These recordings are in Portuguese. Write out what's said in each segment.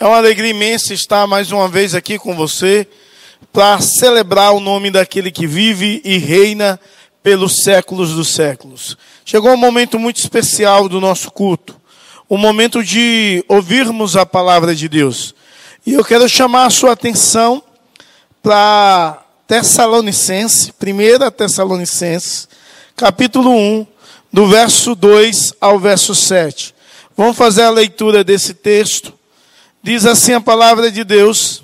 É uma alegria imensa estar mais uma vez aqui com você para celebrar o nome daquele que vive e reina pelos séculos dos séculos. Chegou um momento muito especial do nosso culto, o um momento de ouvirmos a palavra de Deus. E eu quero chamar a sua atenção para Tessalonicenses, 1 Tessalonicenses, capítulo 1, do verso 2 ao verso 7. Vamos fazer a leitura desse texto Diz assim a palavra de Deus: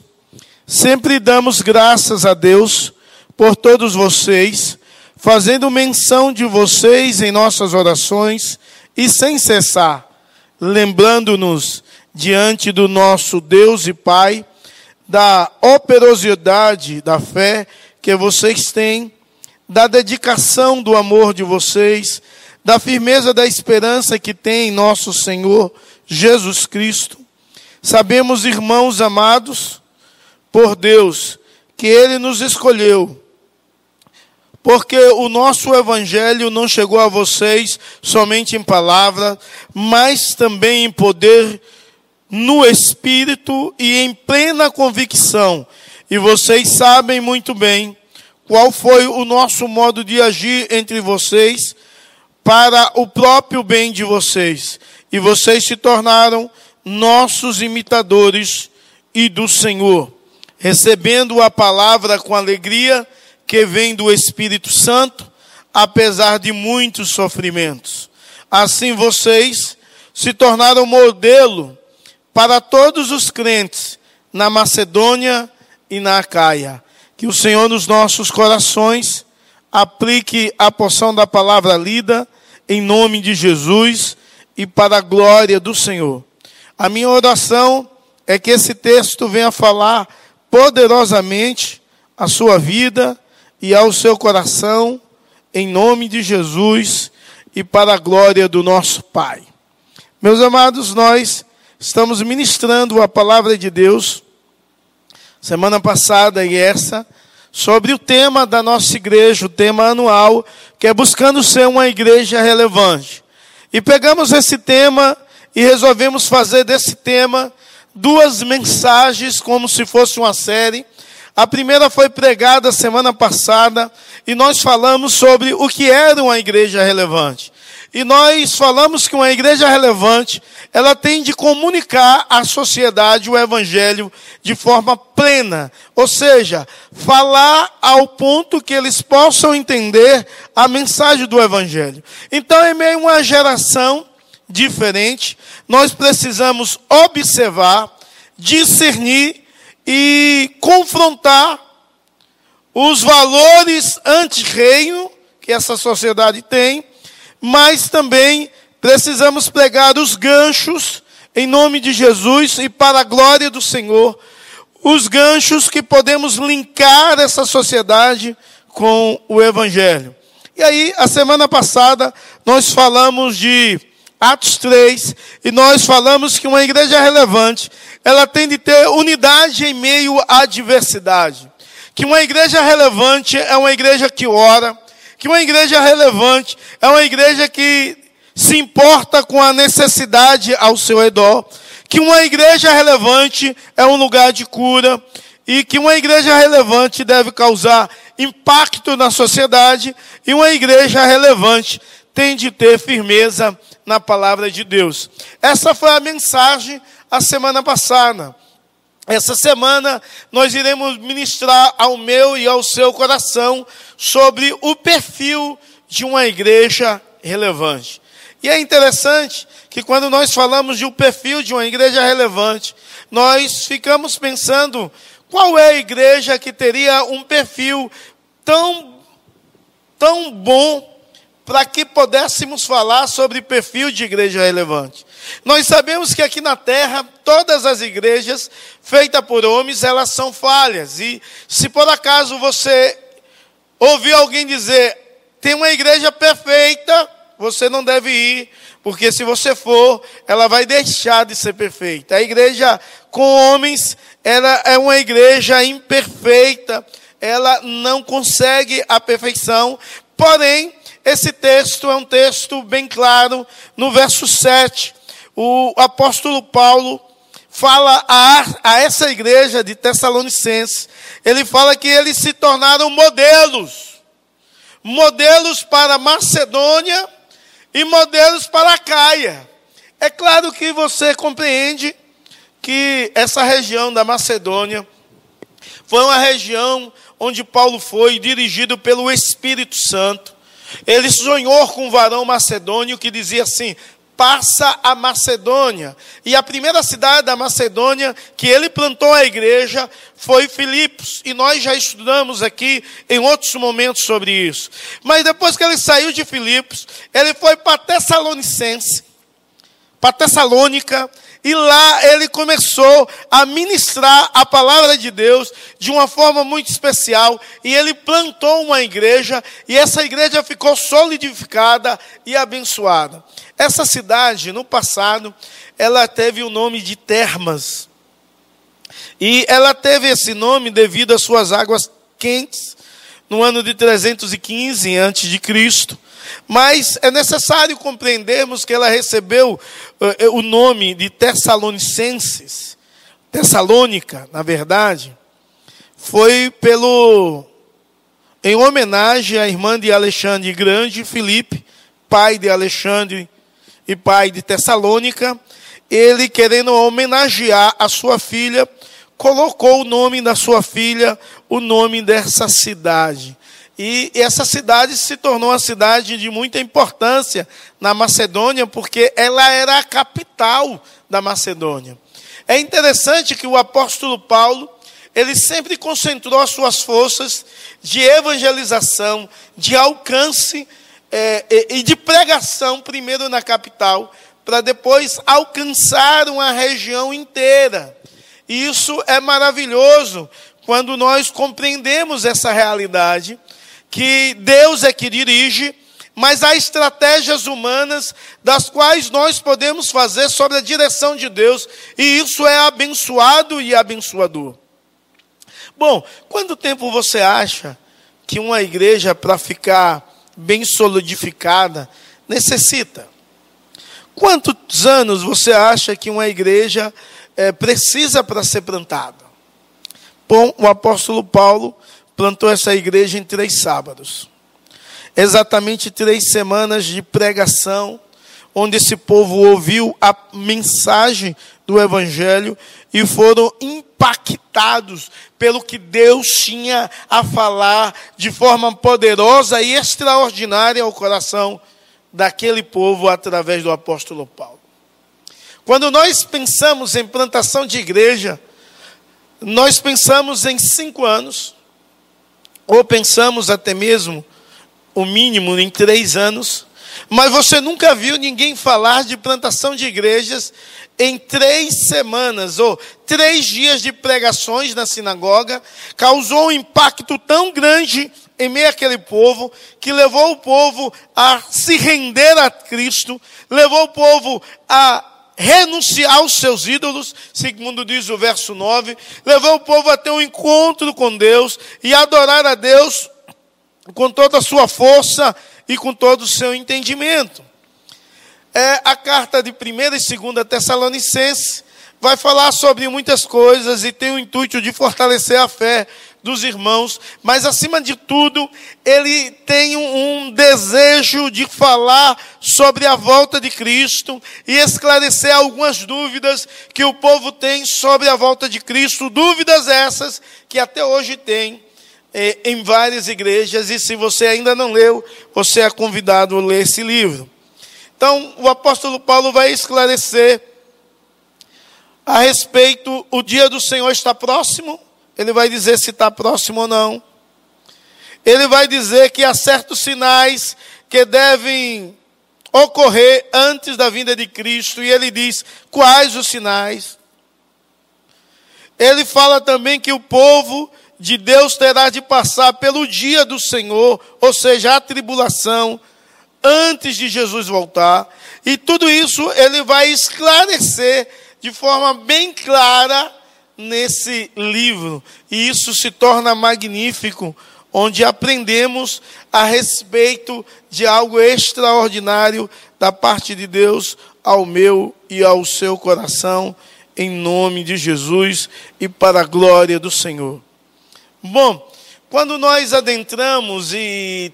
Sempre damos graças a Deus por todos vocês, fazendo menção de vocês em nossas orações e sem cessar, lembrando-nos diante do nosso Deus e Pai da operosidade da fé que vocês têm, da dedicação do amor de vocês, da firmeza da esperança que tem em nosso Senhor Jesus Cristo Sabemos, irmãos amados, por Deus, que Ele nos escolheu, porque o nosso Evangelho não chegou a vocês somente em palavra, mas também em poder, no Espírito e em plena convicção. E vocês sabem muito bem qual foi o nosso modo de agir entre vocês para o próprio bem de vocês. E vocês se tornaram nossos imitadores e do Senhor, recebendo a palavra com alegria que vem do Espírito Santo, apesar de muitos sofrimentos. Assim vocês se tornaram modelo para todos os crentes na Macedônia e na Acaia. Que o Senhor nos nossos corações aplique a porção da palavra lida em nome de Jesus e para a glória do Senhor. A minha oração é que esse texto venha falar poderosamente à sua vida e ao seu coração, em nome de Jesus e para a glória do nosso Pai. Meus amados, nós estamos ministrando a palavra de Deus, semana passada e essa, sobre o tema da nossa igreja, o tema anual, que é buscando ser uma igreja relevante. E pegamos esse tema e resolvemos fazer desse tema duas mensagens, como se fosse uma série. A primeira foi pregada semana passada e nós falamos sobre o que era uma igreja relevante. E nós falamos que uma igreja relevante, ela tem de comunicar à sociedade o evangelho de forma plena, ou seja, falar ao ponto que eles possam entender a mensagem do evangelho. Então, em meio uma geração diferente, nós precisamos observar, discernir e confrontar os valores anti-reino que essa sociedade tem, mas também precisamos pregar os ganchos em nome de Jesus e para a glória do Senhor, os ganchos que podemos linkar essa sociedade com o Evangelho. E aí, a semana passada, nós falamos de Atos 3, e nós falamos que uma igreja relevante, ela tem de ter unidade em meio à diversidade. Que uma igreja relevante é uma igreja que ora, que uma igreja relevante é uma igreja que se importa com a necessidade ao seu redor, que uma igreja relevante é um lugar de cura, e que uma igreja relevante deve causar impacto na sociedade, e uma igreja relevante tem de ter firmeza na palavra de Deus. Essa foi a mensagem a semana passada. Essa semana nós iremos ministrar ao meu e ao seu coração sobre o perfil de uma igreja relevante. E é interessante que quando nós falamos de um perfil de uma igreja relevante, nós ficamos pensando qual é a igreja que teria um perfil tão, tão bom para que pudéssemos falar sobre perfil de igreja relevante. Nós sabemos que aqui na terra, todas as igrejas feitas por homens, elas são falhas. E se por acaso você ouvir alguém dizer, tem uma igreja perfeita, você não deve ir, porque se você for, ela vai deixar de ser perfeita. A igreja com homens, ela é uma igreja imperfeita, ela não consegue a perfeição, porém, esse texto é um texto bem claro. No verso 7, o apóstolo Paulo fala a, a essa igreja de Tessalonicenses, ele fala que eles se tornaram modelos. Modelos para Macedônia e modelos para a Caia. É claro que você compreende que essa região da Macedônia foi uma região onde Paulo foi dirigido pelo Espírito Santo. Ele sonhou com um varão macedônio que dizia assim: passa a Macedônia. E a primeira cidade da Macedônia que ele plantou a igreja foi Filipos. E nós já estudamos aqui em outros momentos sobre isso. Mas depois que ele saiu de Filipos, ele foi para Tessalonicense, para Tessalônica, e lá ele começou a ministrar a palavra de Deus de uma forma muito especial. E ele plantou uma igreja, e essa igreja ficou solidificada e abençoada. Essa cidade, no passado, ela teve o nome de Termas. E ela teve esse nome devido às suas águas quentes, no ano de 315 a.C. Mas é necessário compreendermos que ela recebeu uh, o nome de Tessalonicenses, Tessalônica, na verdade, foi pelo em homenagem à irmã de Alexandre Grande, Filipe, pai de Alexandre e pai de Tessalônica, ele querendo homenagear a sua filha, colocou o nome da sua filha, o nome dessa cidade. E essa cidade se tornou uma cidade de muita importância na Macedônia, porque ela era a capital da Macedônia. É interessante que o apóstolo Paulo, ele sempre concentrou as suas forças de evangelização, de alcance é, e de pregação, primeiro na capital, para depois alcançar uma região inteira. E isso é maravilhoso quando nós compreendemos essa realidade que Deus é que dirige, mas há estratégias humanas das quais nós podemos fazer sobre a direção de Deus, e isso é abençoado e abençoador. Bom, quanto tempo você acha que uma igreja, para ficar bem solidificada, necessita? Quantos anos você acha que uma igreja é, precisa para ser plantada? Bom, o apóstolo Paulo plantou essa igreja em três sábados. Exatamente três semanas de pregação, onde esse povo ouviu a mensagem do Evangelho e foram impactados pelo que Deus tinha a falar de forma poderosa e extraordinária ao coração daquele povo através do apóstolo Paulo. Quando nós pensamos em plantação de igreja, nós pensamos em cinco anos, ou pensamos até mesmo o mínimo em três anos, mas você nunca viu ninguém falar de plantação de igrejas em três semanas ou três dias de pregações na sinagoga, causou um impacto tão grande em meio àquele povo, que levou o povo a se render a Cristo, levou o povo a renunciar aos seus ídolos, segundo diz o verso 9, levou o povo a ter um encontro com Deus e adorar a Deus com toda a sua força e com todo o seu entendimento. É, a carta de 1 e 2 Tessalonicenses vai falar sobre muitas coisas e tem o intuito de fortalecer a fé dos irmãos, mas acima de tudo, ele tem um, desejo de falar sobre a volta de Cristo e esclarecer algumas dúvidas que o povo tem sobre a volta de Cristo, dúvidas essas que até hoje tem eh, em várias igrejas, e se você ainda não leu, você é convidado a ler esse livro. Então, o apóstolo Paulo vai esclarecer a respeito, o dia do Senhor está próximo, ele vai dizer se está próximo ou não. Ele vai dizer que há certos sinais que devem ocorrer antes da vinda de Cristo, e ele diz quais os sinais. Ele fala também que o povo de Deus terá de passar pelo dia do Senhor, ou seja, a tribulação, antes de Jesus voltar. E tudo isso ele vai esclarecer de forma bem clara nesse livro. E isso se torna magnífico, onde aprendemos a respeito de algo extraordinário da parte de Deus ao meu e ao seu coração em nome de Jesus e para a glória do Senhor. Bom, quando nós adentramos e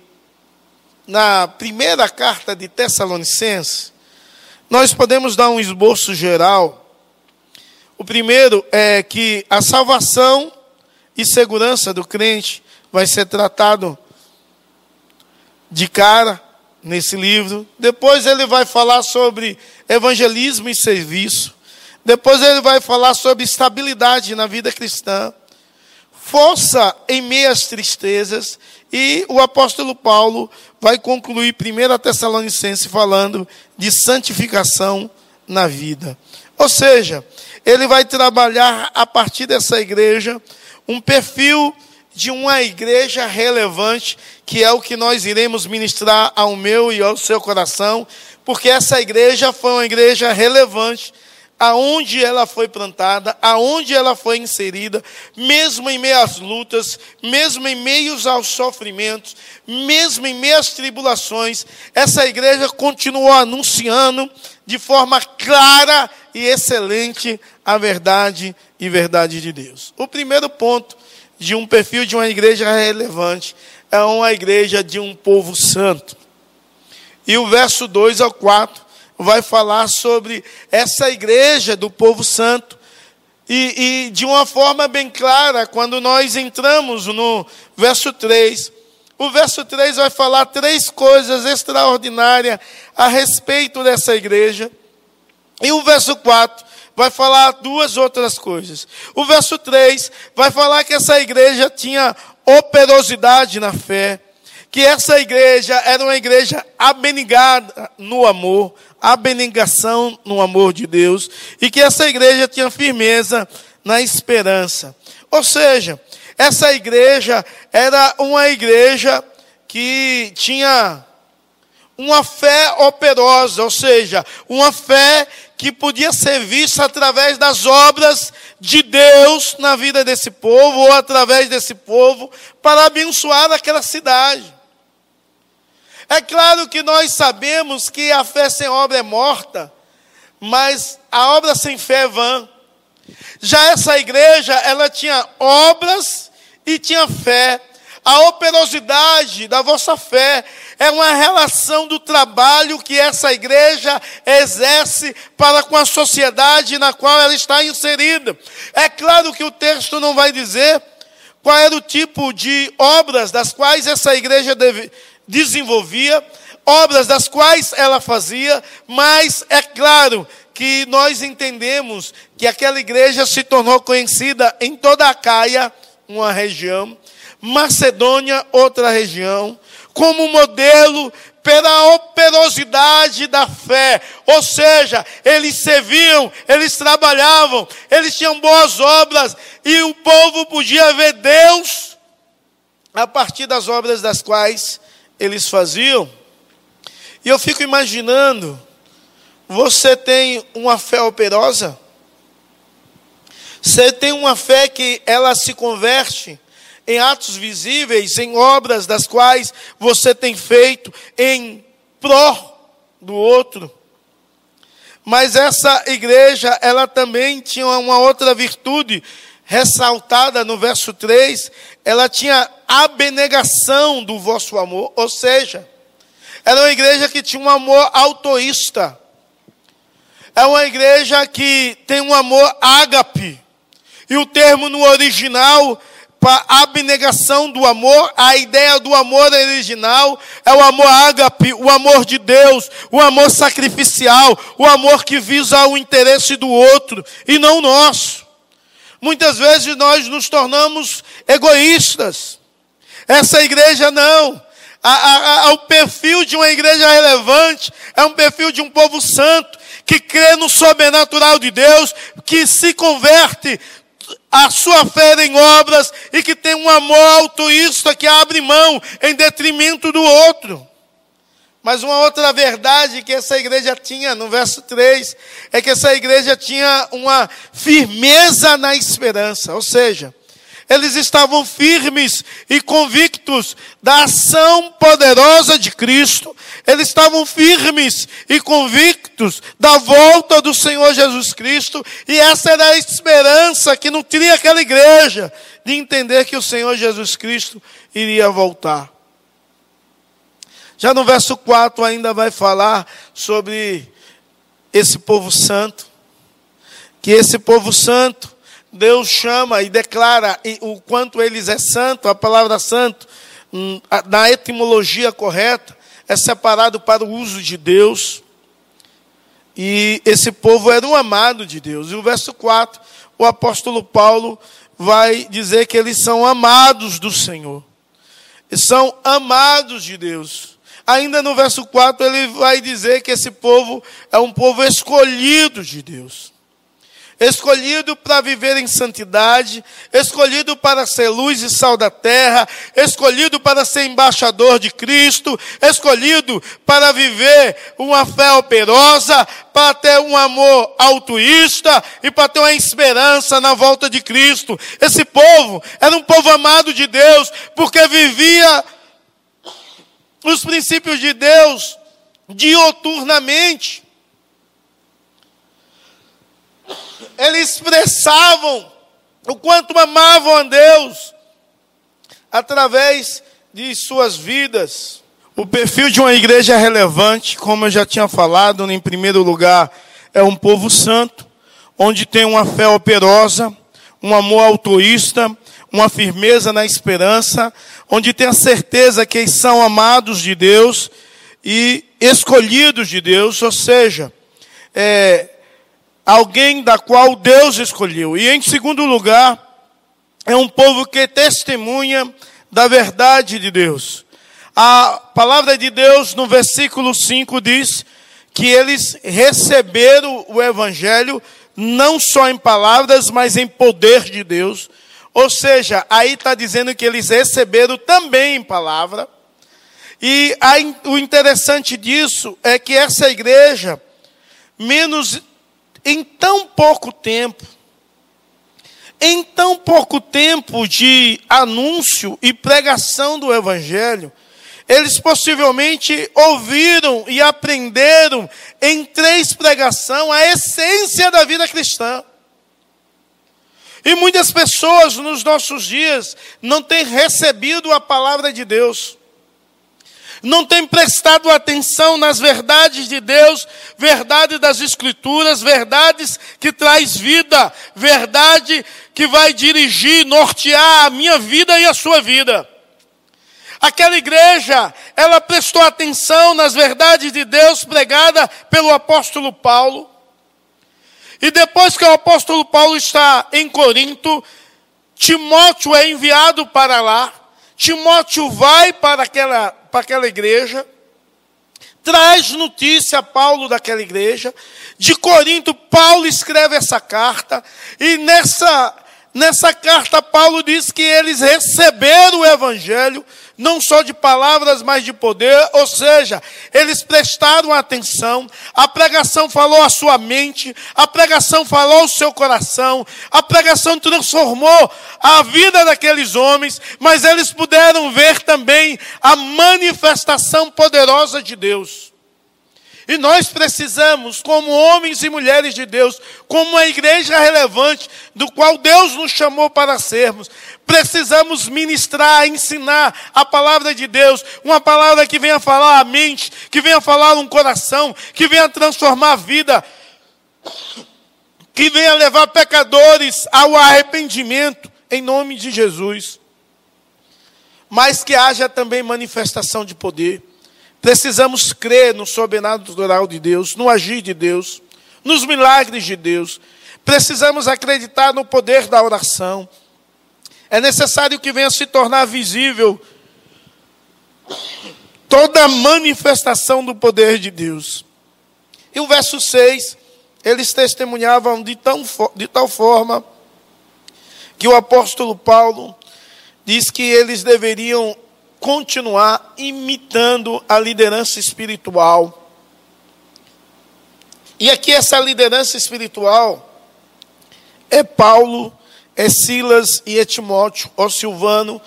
na primeira carta de Tessalonicenses, nós podemos dar um esboço geral. O primeiro é que a salvação e segurança do crente vai ser tratado de cara nesse livro. Depois ele vai falar sobre evangelismo e serviço. Depois ele vai falar sobre estabilidade na vida cristã, força em meias tristezas, e o apóstolo Paulo vai concluir 1 Tessalonicense falando de santificação na vida. Ou seja, ele vai trabalhar a partir dessa igreja um perfil de uma igreja relevante, que é o que nós iremos ministrar ao meu e ao seu coração, porque essa igreja foi uma igreja relevante aonde ela foi plantada, aonde ela foi inserida, mesmo em meio às lutas, mesmo em meio aos sofrimentos, mesmo em meio às tribulações, essa igreja continuou anunciando de forma clara e excelente a verdade e verdade de Deus. O primeiro ponto de um perfil de uma igreja relevante é uma igreja de um povo santo. E o verso 2 ao 4 vai falar sobre essa igreja do povo santo. E, e, de uma forma bem clara, quando nós entramos no verso 3, o verso 3 vai falar três coisas extraordinárias a respeito dessa igreja. E o verso 4 vai falar duas outras coisas. O verso 3 vai falar que essa igreja tinha operosidade na fé, que essa igreja era uma igreja abnegada no amor, abnegação no amor de Deus e que essa igreja tinha firmeza na esperança. Ou seja, essa igreja era uma igreja que tinha uma fé operosa, ou seja, uma fé que podia ser vista através das obras de Deus na vida desse povo, ou através desse povo, para abençoar aquela cidade. É claro que nós sabemos que a fé sem obra é morta, mas a obra sem fé é vã. Já essa igreja, ela tinha obras e tinha fé. A operosidade da vossa fé é uma relação do trabalho que essa igreja exerce para com a sociedade na qual ela está inserida. É claro que o texto não vai dizer qual era o tipo de obras das quais essa igreja deve, desenvolvia, obras das quais ela fazia, mas é claro que nós entendemos que aquela igreja se tornou conhecida em toda a Caia, uma região, Macedônia, outra região, como modelo pela operosidade da fé. Ou seja, eles serviam, eles trabalhavam, eles tinham boas obras e o povo podia ver Deus a partir das obras das quais eles faziam. E eu fico imaginando, você tem uma fé operosa? Você tem uma fé que ela se converte em atos visíveis, em obras das quais você tem feito em pró do outro. Mas essa igreja, ela também tinha uma outra virtude ressaltada no verso 3, ela tinha abnegação do vosso amor, ou seja, era uma igreja que tinha um amor autoísta. É uma igreja que tem um amor ágape. E o termo no original para abnegação do amor, a ideia do amor original é o amor ágape, o amor de Deus, o amor sacrificial, o amor que visa o interesse do outro e não nosso. Muitas vezes nós nos tornamos egoístas. Essa igreja não. A, a, a, o perfil de uma igreja relevante é um perfil de um povo santo que crê no sobrenatural de Deus, que se converte a sua fé em obras e que tem um amor altruísta que abre mão em detrimento do outro. Mas uma outra verdade que essa igreja tinha, no verso 3, é que essa igreja tinha uma firmeza na esperança. Ou seja, eles estavam firmes e convictos da ação poderosa de Cristo, eles estavam firmes e convictos da volta do Senhor Jesus Cristo, e essa era a esperança que nutria aquela igreja, de entender que o Senhor Jesus Cristo iria voltar. Já no verso 4 ainda vai falar sobre esse povo santo, que esse povo santo, Deus chama e declara o quanto eles é santo, a palavra santo, hum, na etimologia correta, é separado para o uso de Deus. E esse povo era um amado de Deus. E o verso 4, o apóstolo Paulo vai dizer que eles são amados do Senhor. São amados de Deus. Ainda no verso 4, ele vai dizer que esse povo é um povo escolhido de Deus. Escolhido para viver em santidade, escolhido para ser luz e sal da terra, escolhido para ser embaixador de Cristo, escolhido para viver uma fé operosa, para ter um amor altruísta e para ter uma esperança na volta de Cristo. Esse povo era um povo amado de Deus, porque vivia os princípios de Deus dioturnamente. Eles expressavam o quanto amavam a Deus através de suas vidas. O perfil de uma igreja relevante, como eu já tinha falado, em primeiro lugar, é um povo santo, onde tem uma fé operosa, um amor altruísta, uma firmeza na esperança, onde tem a certeza que eles são amados de Deus e escolhidos de Deus, ou seja, é, alguém da qual Deus escolheu. E em segundo lugar, é um povo que testemunha da verdade de Deus. A palavra de Deus no versículo 5 diz que eles receberam o evangelho não só em palavras, mas em poder de Deus. Ou seja, aí está dizendo que eles receberam também em palavra. E aí, o interessante disso é que essa igreja, menos em tão pouco tempo, em tão pouco tempo de anúncio e pregação do Evangelho, eles possivelmente ouviram e aprenderam em três pregações a essência da vida cristã. E muitas pessoas nos nossos dias não têm recebido a palavra de Deus, não têm prestado atenção nas verdades de Deus, verdade das Escrituras, verdades que traz vida, verdade que vai dirigir, nortear a minha vida e a sua vida. Aquela igreja, ela prestou atenção nas verdades de Deus pregada pelo apóstolo Paulo. E depois que o apóstolo Paulo está em Corinto, Timóteo é enviado para lá. Timóteo vai para aquela, para aquela igreja, traz notícia a Paulo daquela igreja. De Corinto, Paulo escreve essa carta, e nessa, nessa carta, Paulo diz que eles receberam o evangelho, não só de palavras, mas de poder, ou seja, eles prestaram atenção, a pregação falou a sua mente, a pregação falou o seu coração, a pregação transformou a vida daqueles homens, mas eles puderam ver também a manifestação poderosa de Deus. E nós precisamos, como homens e mulheres de Deus, como uma igreja relevante, do qual Deus nos chamou para sermos, precisamos ministrar, ensinar a palavra de Deus, uma palavra que venha falar a mente, que venha falar um coração, que venha transformar a vida, que venha levar pecadores ao arrependimento, em nome de Jesus. Mas que haja também manifestação de poder. Precisamos crer no sobrenatural de Deus, no agir de Deus, nos milagres de Deus. Precisamos acreditar no poder da oração. É necessário que venha se tornar visível toda a manifestação do poder de Deus. E o verso 6, eles testemunhavam de, tão, de tal forma que o apóstolo Paulo diz que eles deveriam continuar imitando a liderança espiritual. E aqui essa liderança espiritual é Paulo, é Silas e Etimóteo, ou Silvano,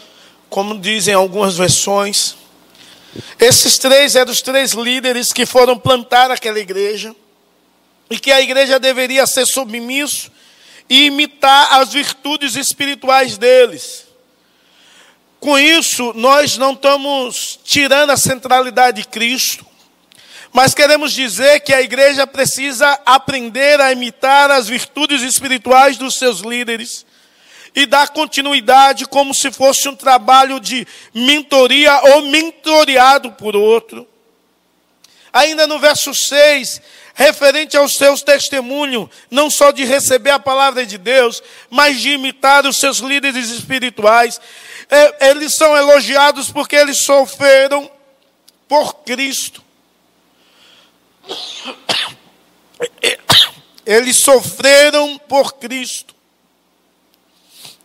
como dizem algumas versões. Esses três eram os três líderes que foram plantar aquela igreja, e que a igreja deveria ser submisso e imitar as virtudes espirituais deles. Com isso, nós não estamos tirando a centralidade de Cristo, mas queremos dizer que a igreja precisa aprender a imitar as virtudes espirituais dos seus líderes e dar continuidade como se fosse um trabalho de mentoria ou mentoreado por outro. Ainda no verso 6, referente aos seus testemunhos, não só de receber a palavra de Deus, mas de imitar os seus líderes espirituais. É, eles são elogiados porque eles sofreram por Cristo. Eles sofreram por Cristo.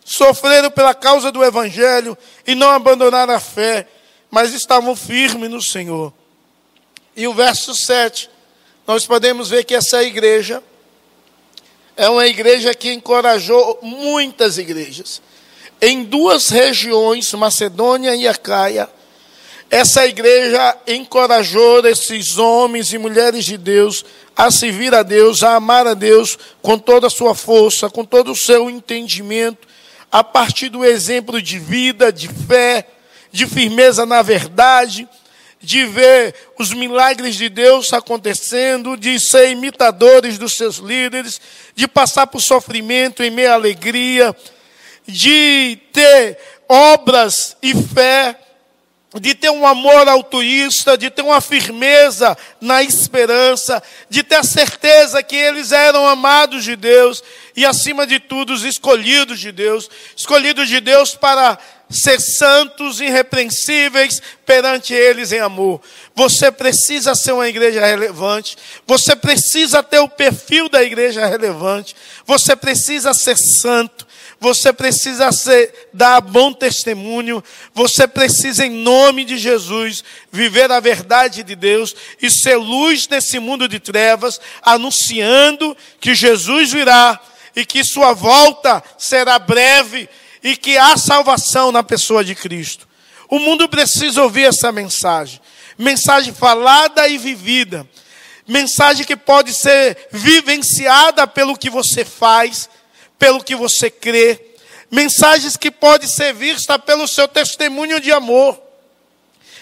Sofreram pela causa do Evangelho e não abandonaram a fé, mas estavam firmes no Senhor. E o verso 7, nós podemos ver que essa igreja é uma igreja que encorajou muitas igrejas. Em duas regiões, Macedônia e Acaia, essa igreja encorajou esses homens e mulheres de Deus a servir a Deus, a amar a Deus com toda a sua força, com todo o seu entendimento, a partir do exemplo de vida, de fé, de firmeza na verdade, de ver os milagres de Deus acontecendo, de ser imitadores dos seus líderes, de passar por sofrimento em meio à alegria, de ter obras e fé, de ter um amor altruísta, de ter uma firmeza na esperança, de ter a certeza que eles eram amados de Deus e, acima de tudo, os escolhidos de Deus. Escolhidos de Deus para ser santos, irrepreensíveis perante eles em amor. Você precisa ser uma igreja relevante, você precisa ter o perfil da igreja relevante, você precisa ser santo, você precisa ser, dar bom testemunho, você precisa, em nome de Jesus, viver a verdade de Deus e ser luz nesse mundo de trevas, anunciando que Jesus virá e que sua volta será breve e que há salvação na pessoa de Cristo. O mundo precisa ouvir essa mensagem. Mensagem falada e vivida. Mensagem que pode ser vivenciada pelo que você faz, pelo que você crê. Mensagens que pode ser vista pelo seu testemunho de amor,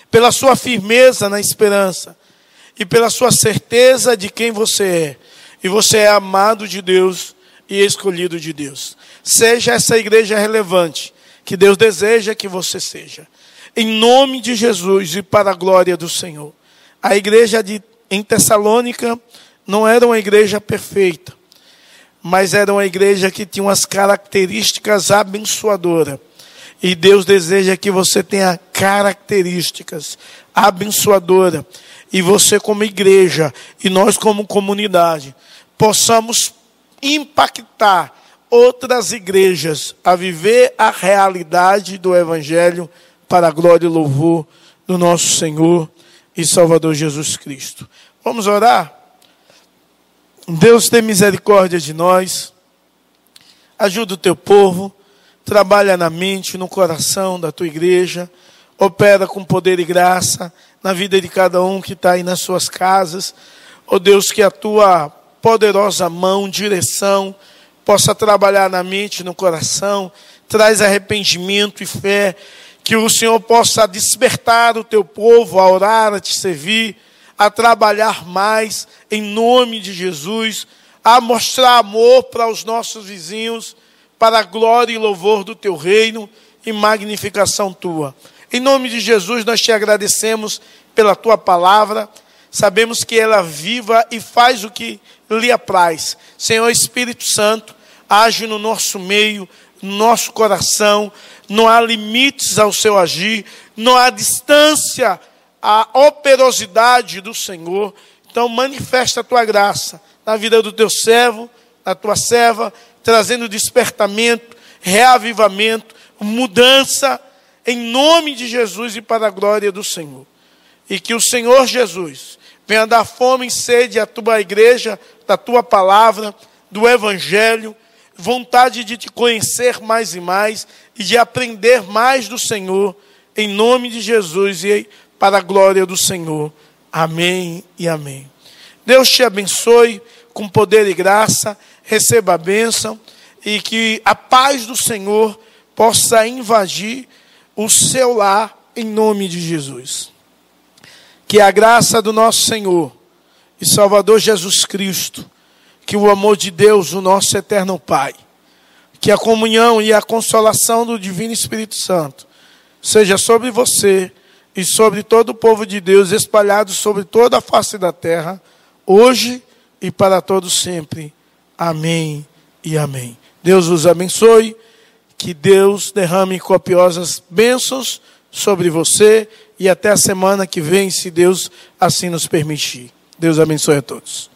pela sua firmeza na esperança e pela sua certeza de quem você é. E você é amado de Deus e escolhido de Deus. Seja essa igreja relevante que Deus deseja que você seja. Em nome de Jesus e para a glória do Senhor. A igreja de, em Tessalônica não era uma igreja perfeita, mas era uma igreja que tinha umas características abençoadoras. E Deus deseja que você tenha características abençoadoras. E você, como igreja, e nós, como comunidade, possamos impactar outras igrejas a viver a realidade do Evangelho para a glória e louvor do nosso Senhor e Salvador Jesus Cristo. Vamos orar? Deus tem misericórdia de nós, ajuda o teu povo, trabalha na mente, no coração da tua igreja, opera com poder e graça na vida de cada um que está aí nas suas casas. Oh Deus, que a tua poderosa mão, direção, possa trabalhar na mente, no coração, traz arrependimento e fé, que o Senhor possa despertar o teu povo a orar, a te servir, a trabalhar mais em nome de Jesus, a mostrar amor para os nossos vizinhos, para a glória e louvor do teu reino e magnificação tua. Em nome de Jesus, nós te agradecemos pela tua palavra. Sabemos que ela viva e faz o que lhe apraz. Senhor Espírito Santo, age no nosso meio, no nosso coração, não há limites ao seu agir, não há distância à operosidade do Senhor. Então, manifesta a tua graça na vida do teu servo, da tua serva, trazendo despertamento, reavivamento, mudança, em nome de Jesus e para a glória do Senhor. E que o Senhor Jesus venha dar fome e sede à tua igreja, da tua palavra, do Evangelho vontade de te conhecer mais e mais e de aprender mais do Senhor, em nome de Jesus e para a glória do Senhor. Amém e amém. Deus te abençoe com poder e graça, receba a bênção e que a paz do Senhor possa invadir o seu lar em nome de Jesus. Que a graça do nosso Senhor e Salvador Jesus Cristo, que o amor de Deus, o nosso eterno Pai, que a comunhão e a consolação do Divino Espírito Santo seja sobre você e sobre todo o povo de Deus espalhado sobre toda a face da terra, hoje e para todos sempre. Amém e amém. Deus os abençoe, que Deus derrame copiosas bênçãos sobre você e até a semana que vem, se Deus assim nos permitir. Deus abençoe a todos.